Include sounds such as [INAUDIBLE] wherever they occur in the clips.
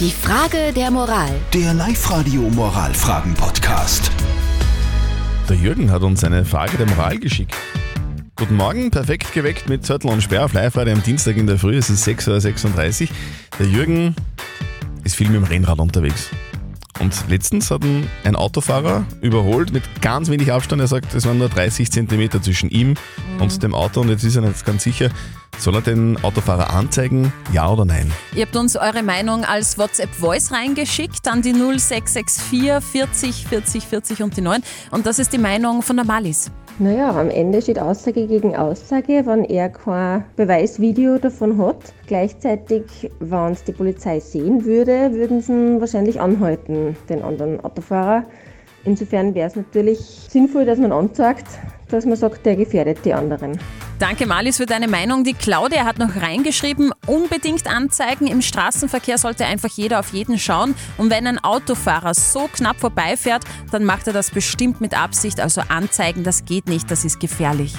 Die Frage der Moral. Der Live-Radio Moralfragen-Podcast. Der Jürgen hat uns eine Frage der Moral geschickt. Guten Morgen, perfekt geweckt mit Zettel und Sperr auf Live-Radio am Dienstag in der Früh. Es ist 6.36 Uhr. Der Jürgen ist viel mit dem Rennrad unterwegs. Und letztens hat ein Autofahrer überholt mit ganz wenig Abstand. Er sagt, es waren nur 30 Zentimeter zwischen ihm und dem Auto. Und jetzt ist er nicht ganz sicher, soll er den Autofahrer anzeigen, ja oder nein? Ihr habt uns eure Meinung als WhatsApp-Voice reingeschickt an die 0664 40 40 40 und die 9. Und das ist die Meinung von der Malis. Naja, am Ende steht Aussage gegen Aussage, wenn er kein Beweisvideo davon hat. Gleichzeitig, wenn es die Polizei sehen würde, würden sie ihn wahrscheinlich anhalten, den anderen Autofahrer. Insofern wäre es natürlich sinnvoll, dass man anzeigt, dass man sagt, der gefährdet die anderen. Danke Malis für deine Meinung. Die Claudia hat noch reingeschrieben, unbedingt anzeigen. Im Straßenverkehr sollte einfach jeder auf jeden schauen. Und wenn ein Autofahrer so knapp vorbeifährt, dann macht er das bestimmt mit Absicht. Also anzeigen, das geht nicht, das ist gefährlich.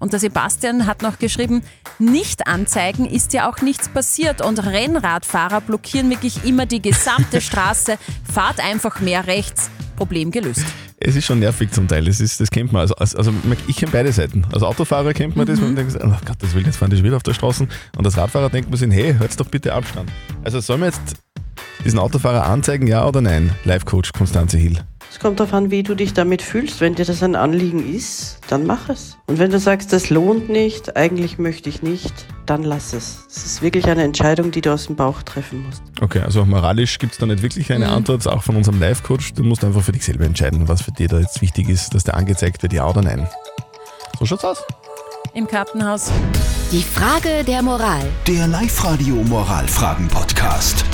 Und der Sebastian hat noch geschrieben, nicht anzeigen ist ja auch nichts passiert. Und Rennradfahrer blockieren wirklich immer die gesamte [LAUGHS] Straße. Fahrt einfach mehr rechts. Problem gelöst. Es ist schon nervig zum Teil, das, ist, das kennt man. Also, also ich kenne beide Seiten. Als Autofahrer kennt man das, man denkt, oh Gott, das will jetzt fahren die schon wieder auf der Straße. Und als Radfahrer denkt man sich, hey, hört doch bitte Abstand. Also sollen wir jetzt diesen Autofahrer anzeigen, ja oder nein? Live-Coach Konstanze Hill. Es kommt darauf an, wie du dich damit fühlst. Wenn dir das ein Anliegen ist, dann mach es. Und wenn du sagst, das lohnt nicht, eigentlich möchte ich nicht, dann lass es. Es ist wirklich eine Entscheidung, die du aus dem Bauch treffen musst. Okay, also auch moralisch gibt es da nicht wirklich eine Antwort, auch von unserem Live-Coach. Du musst einfach für dich selber entscheiden, was für dich da jetzt wichtig ist, dass der angezeigt wird, ja oder nein. So schaut's aus. Im Kartenhaus. Die Frage der Moral. Der Live-Radio Moralfragen-Podcast.